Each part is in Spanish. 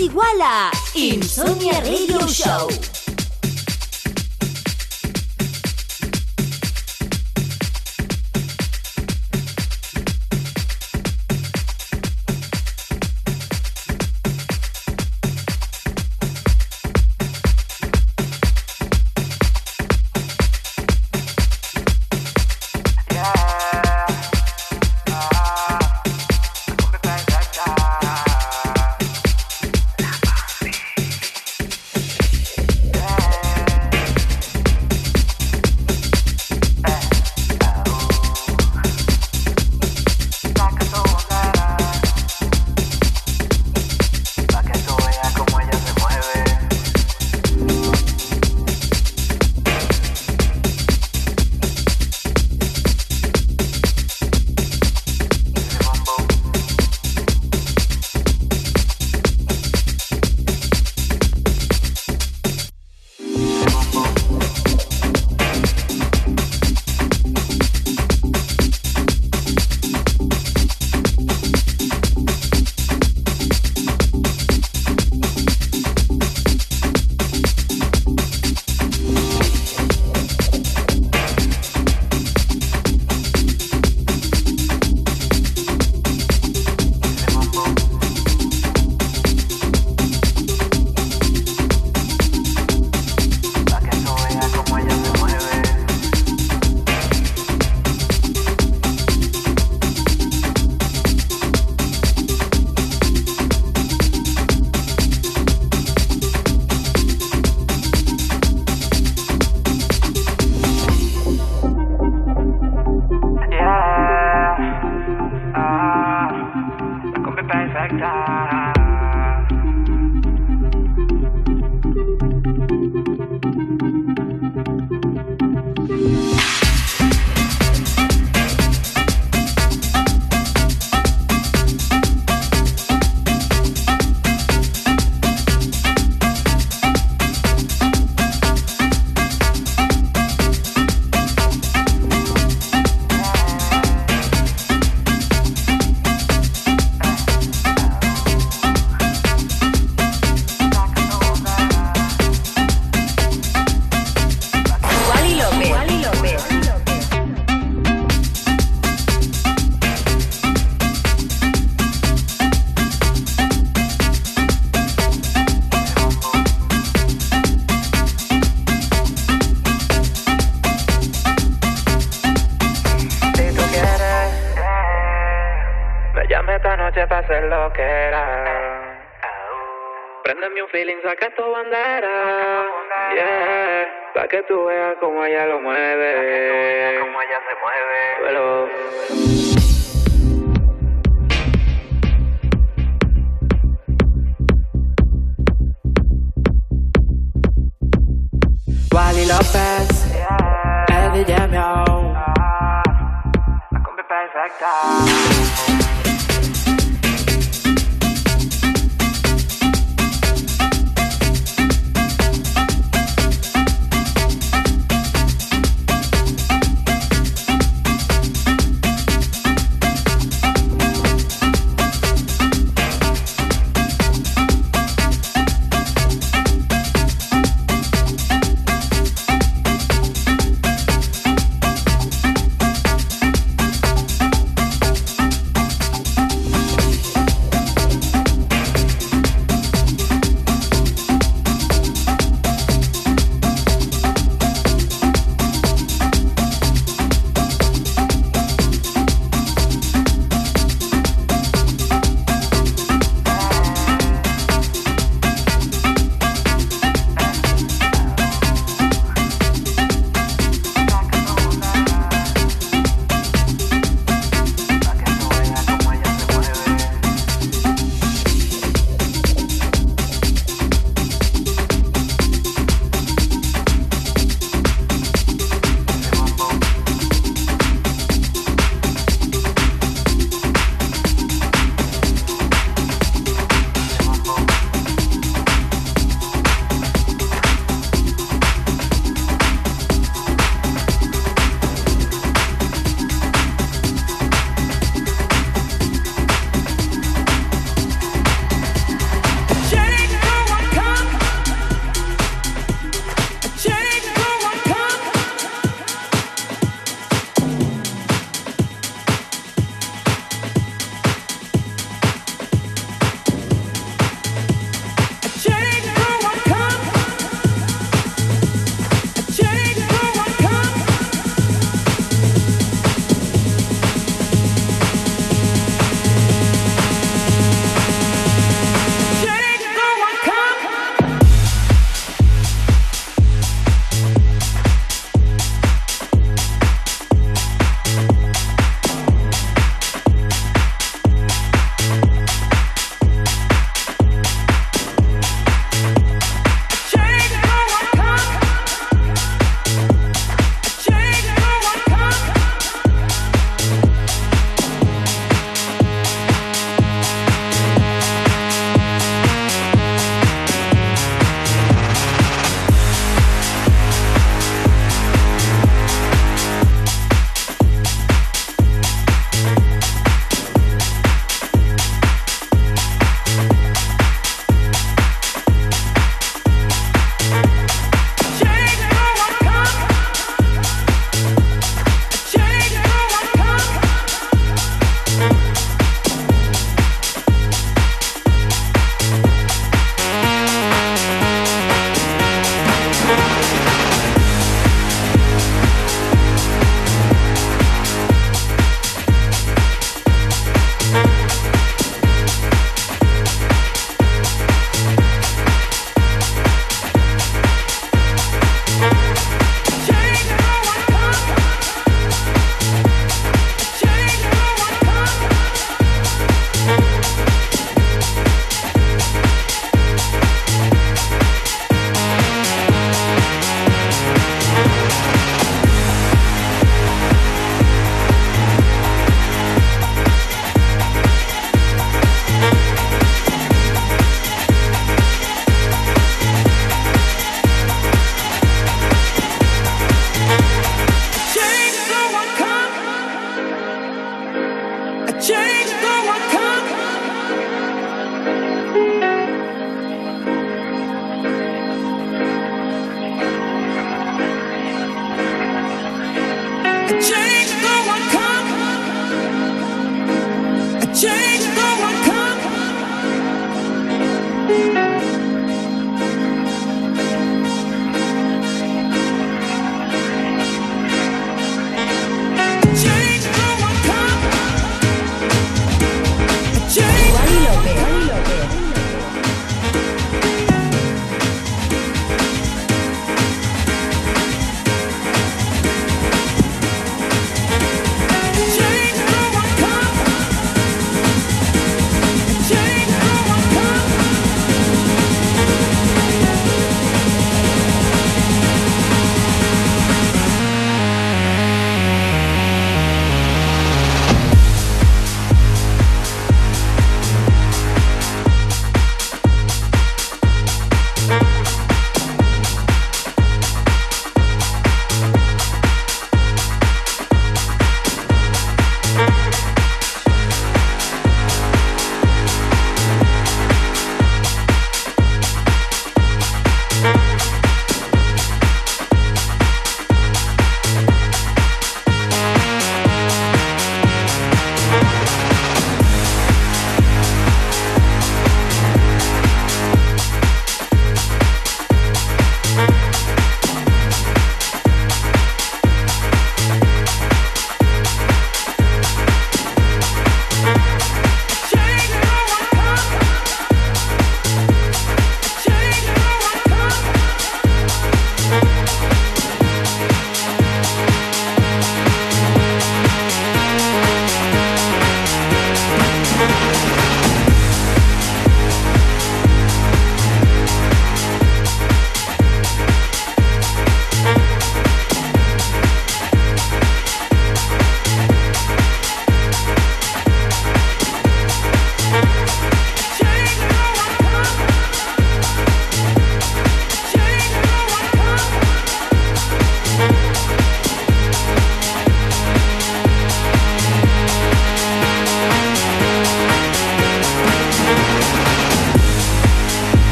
Igual tu e à, cùng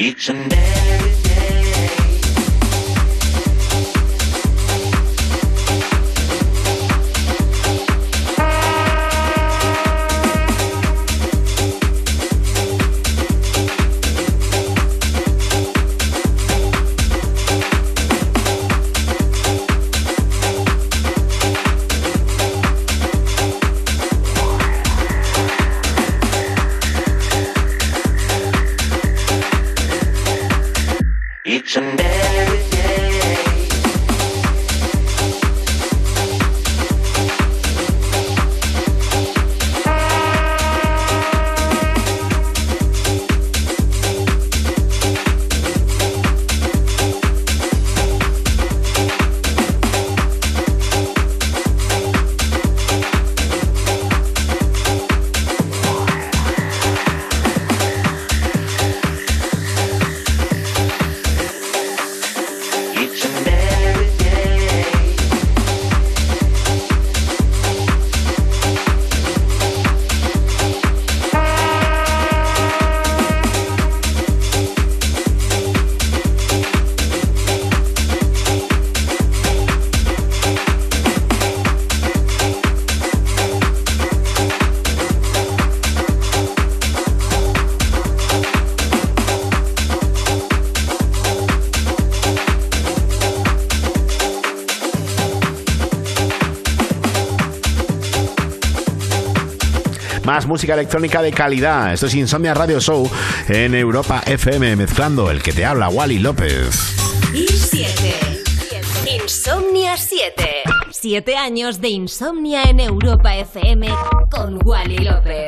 Each and every música electrónica de calidad. Esto es Insomnia Radio Show en Europa FM, mezclando el que te habla, Wally López. Y 7. Insomnia 7. 7 años de insomnia en Europa FM con Wally López.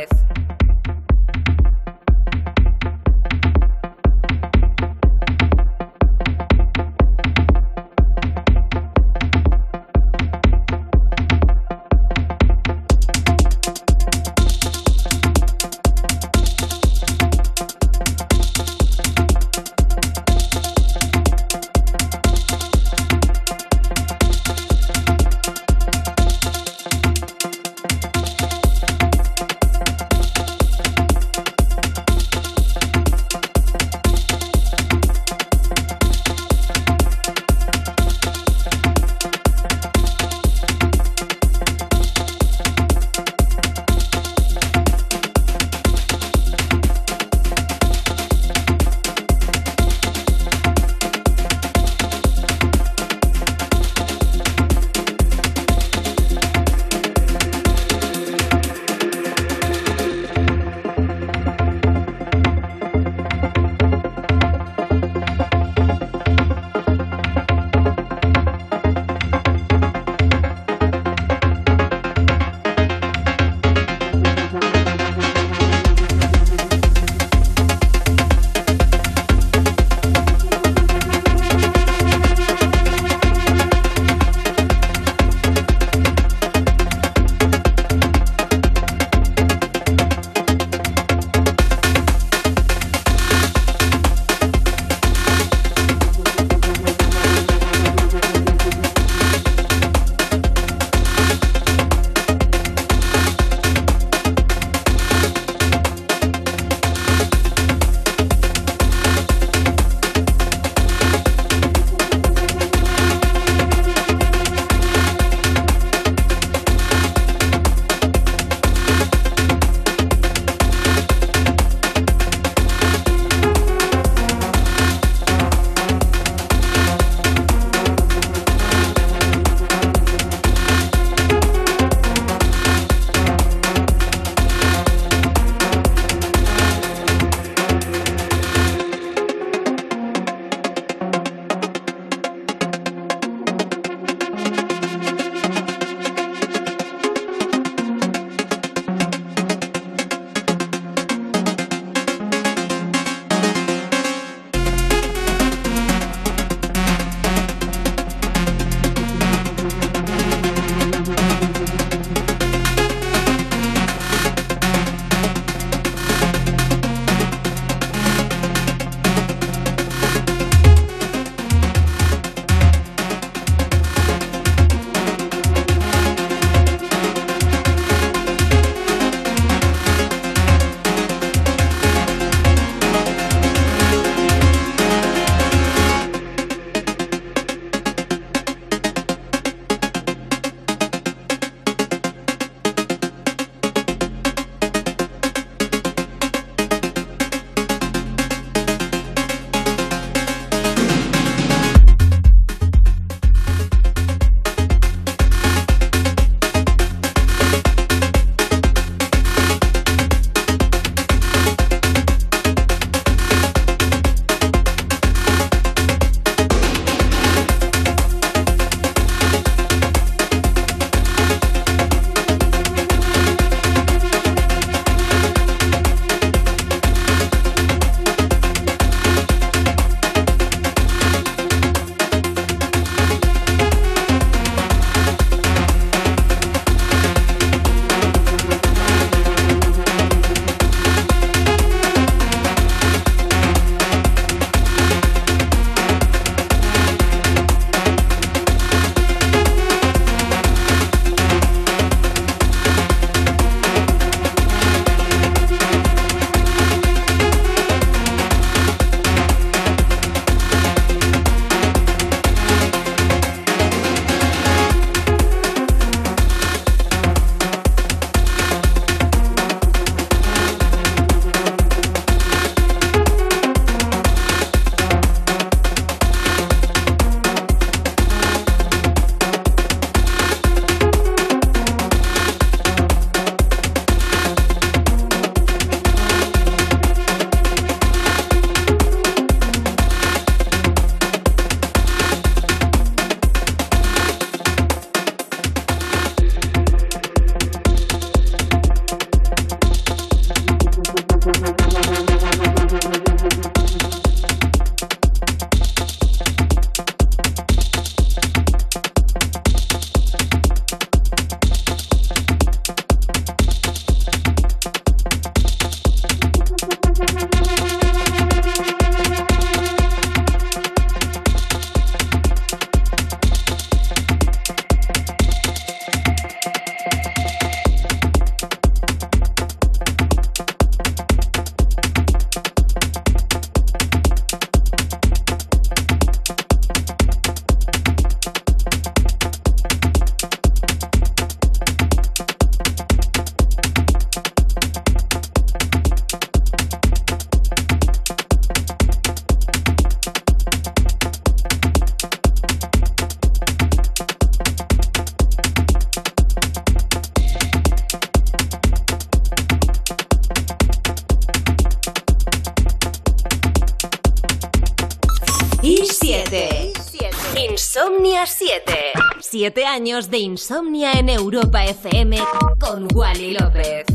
7 años de insomnia en Europa FM con Wally López.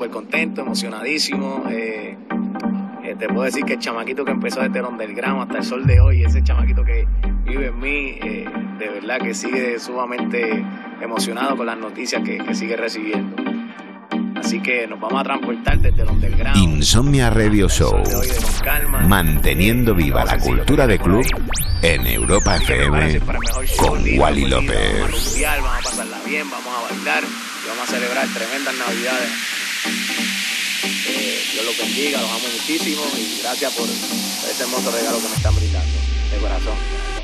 Súper contento, emocionadísimo. Eh, eh, te puedo decir que el chamaquito que empezó desde el underground hasta el sol de hoy, ese chamaquito que vive en mí, eh, de verdad que sigue sumamente emocionado con las noticias que, que sigue recibiendo. Así que nos vamos a transportar desde el underground. Insomnia Radio Show. Calma. Manteniendo viva la cultura de club en Europa FM con Wally a López. vamos a pasarla bien, vamos a bailar y vamos a celebrar tremendas navidades. Eh, Dios los bendiga, los amo muchísimo y gracias por, ese hermoso regalo que me están brindando. De corazón.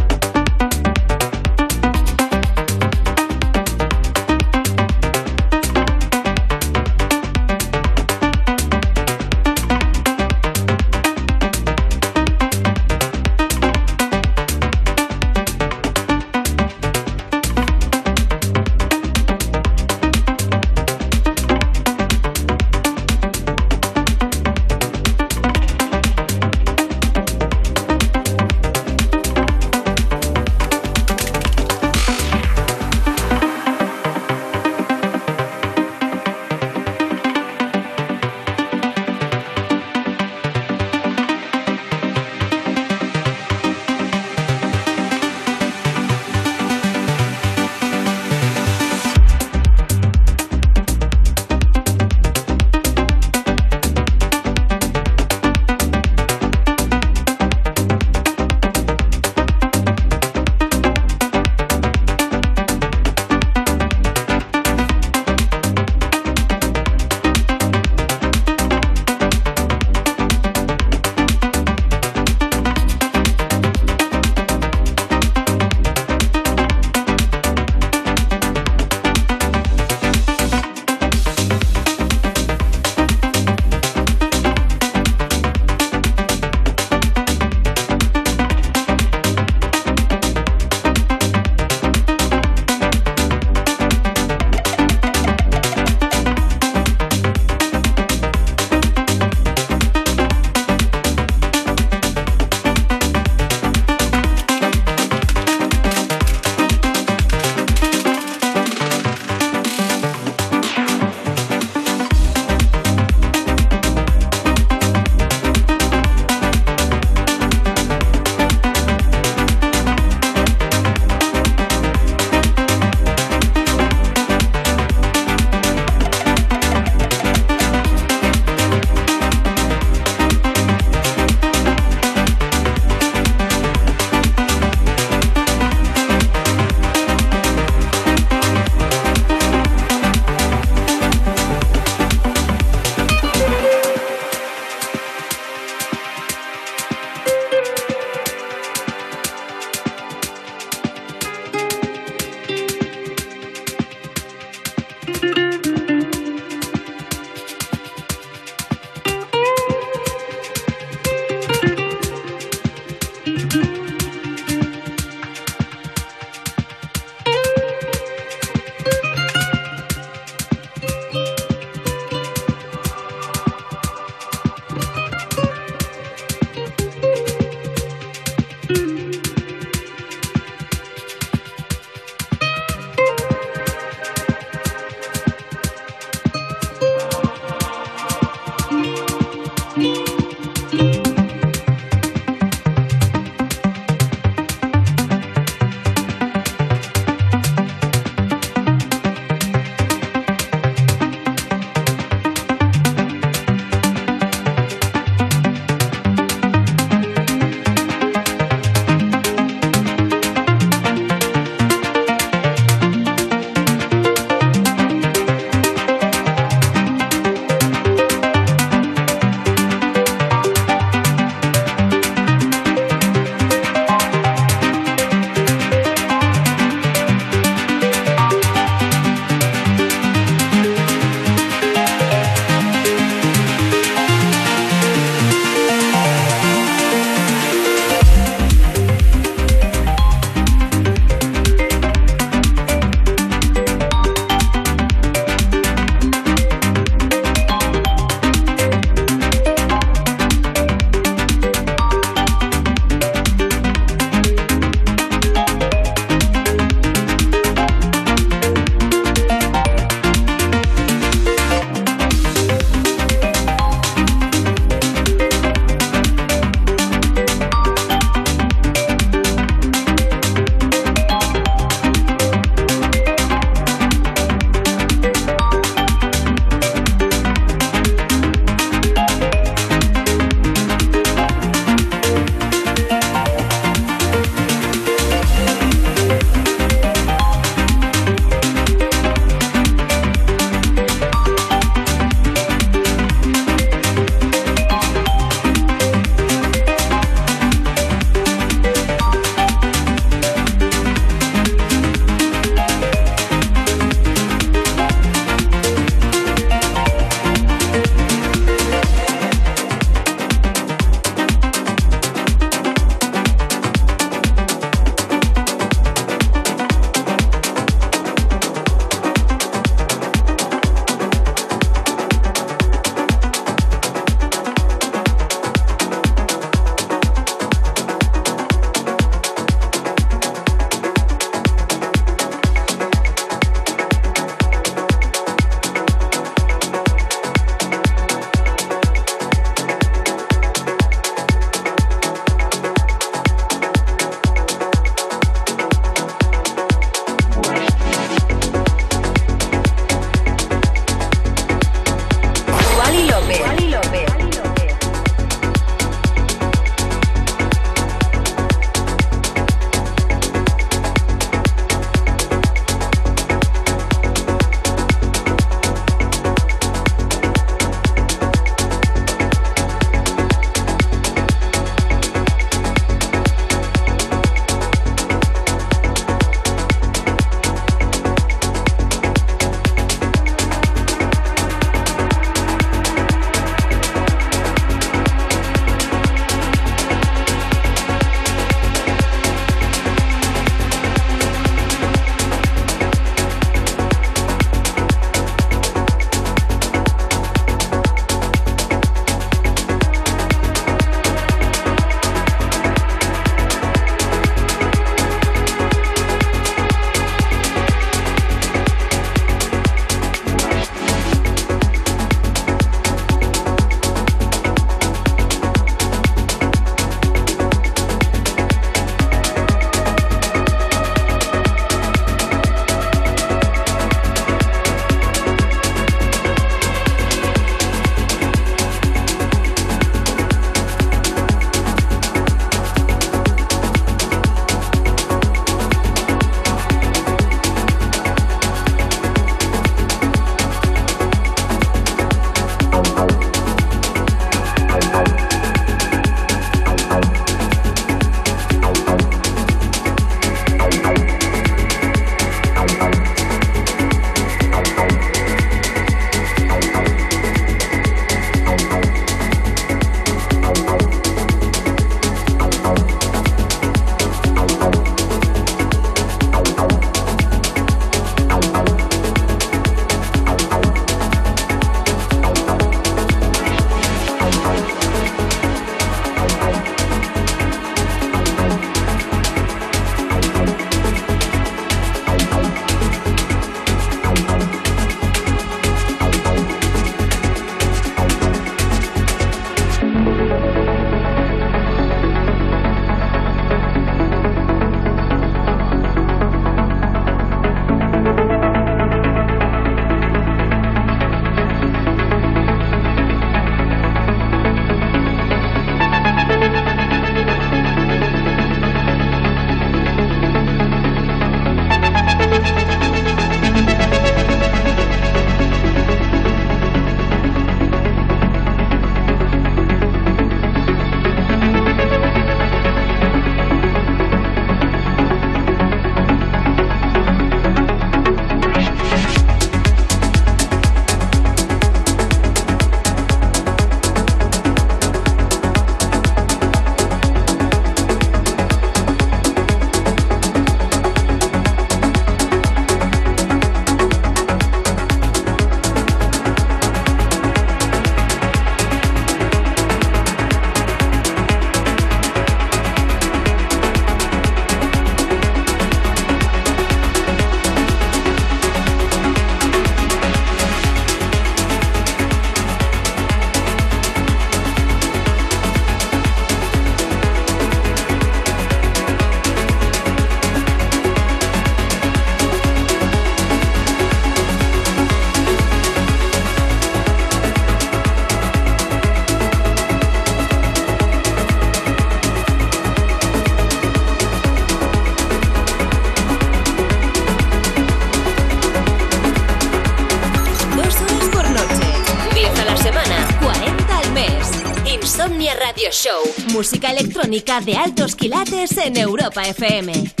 Electrónica de altos quilates en Europa FM.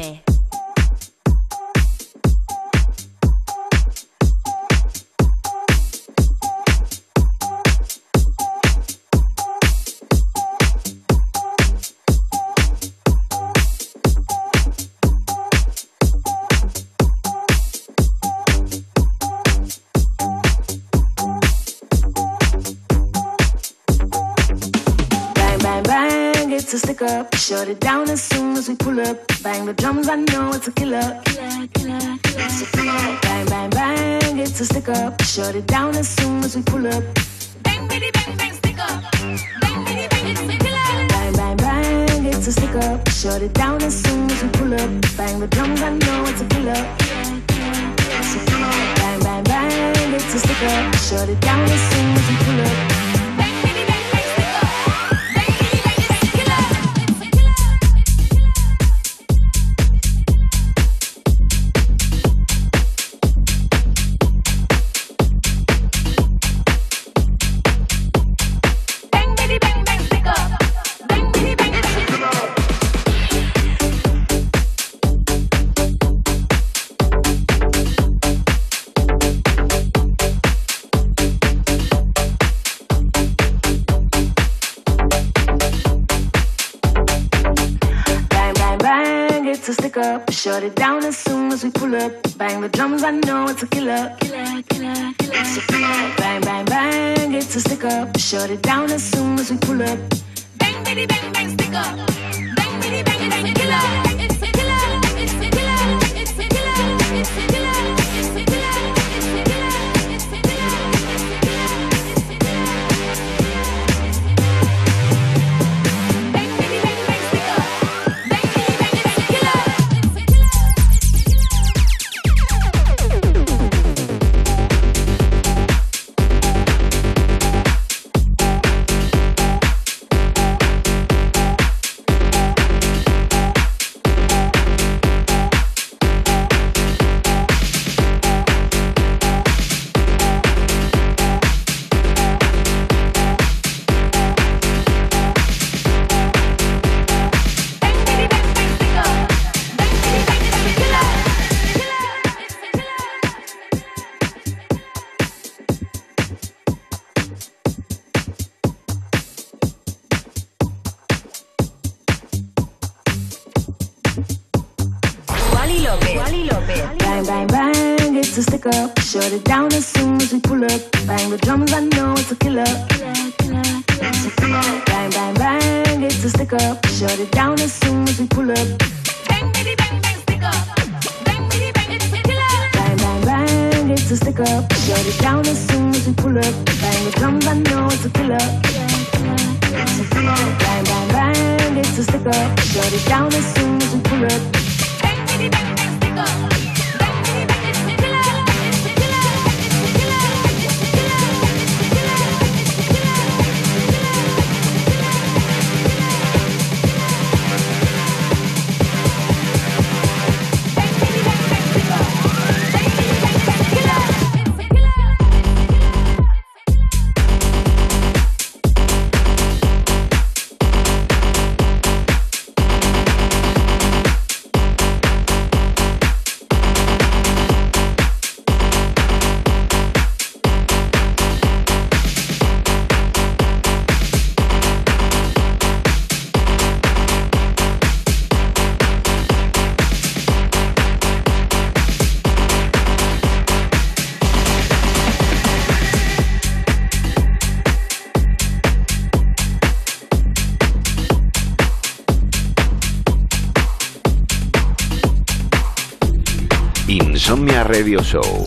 Radio Show.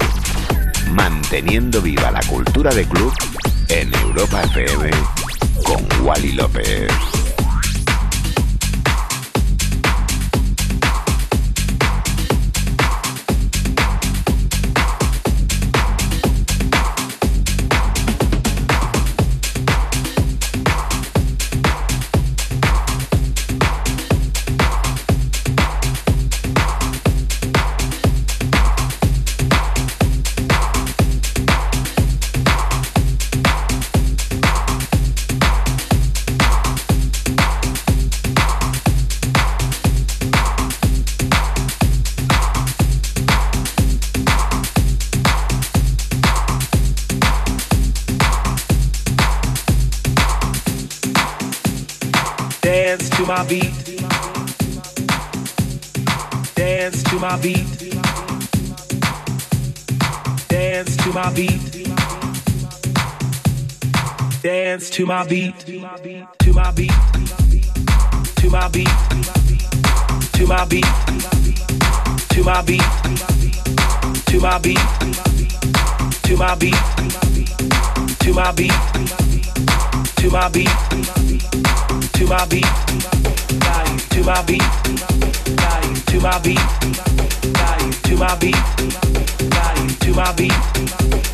To my beat. To my beat. To my beat. To my beat. To my beat. To my beat. To my beat. To my beat. To my beat. To my beat. To my beat. To my beat. To my beat. To my beat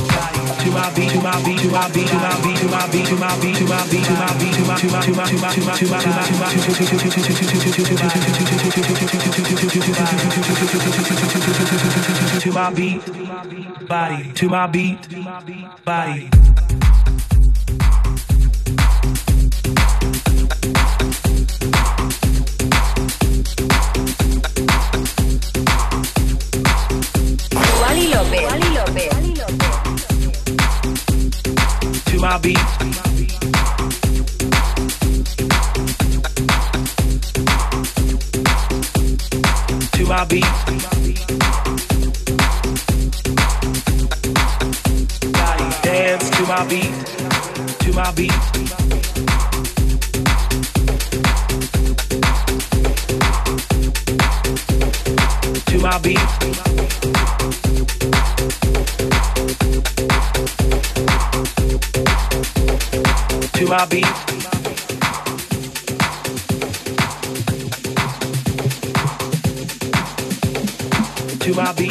To my beat, body. Wally López. Wally López. My beat. To my beat. Dance to my beat. To my beat. To my beat. My beat. To my beat.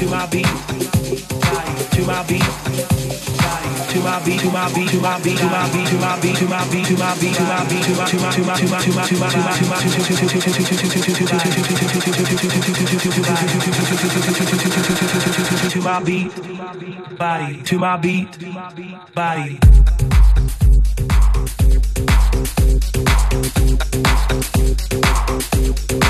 To my beat. To my beat. To my beat. To my beat, to my beat, to my beat, to my beat, to my beat, to my beat, to my beat, to my beat, to my to my to my to my to my to my to my beat, body, to my beat, body. To my beat. To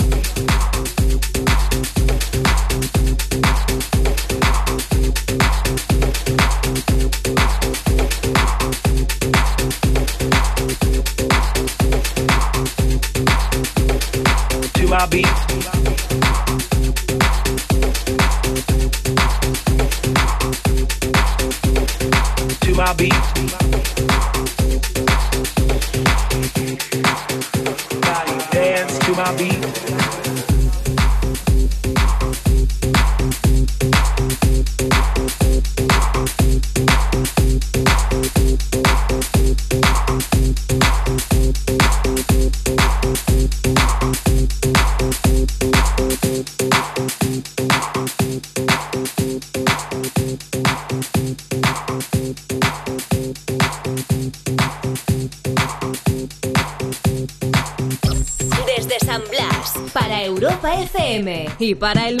para el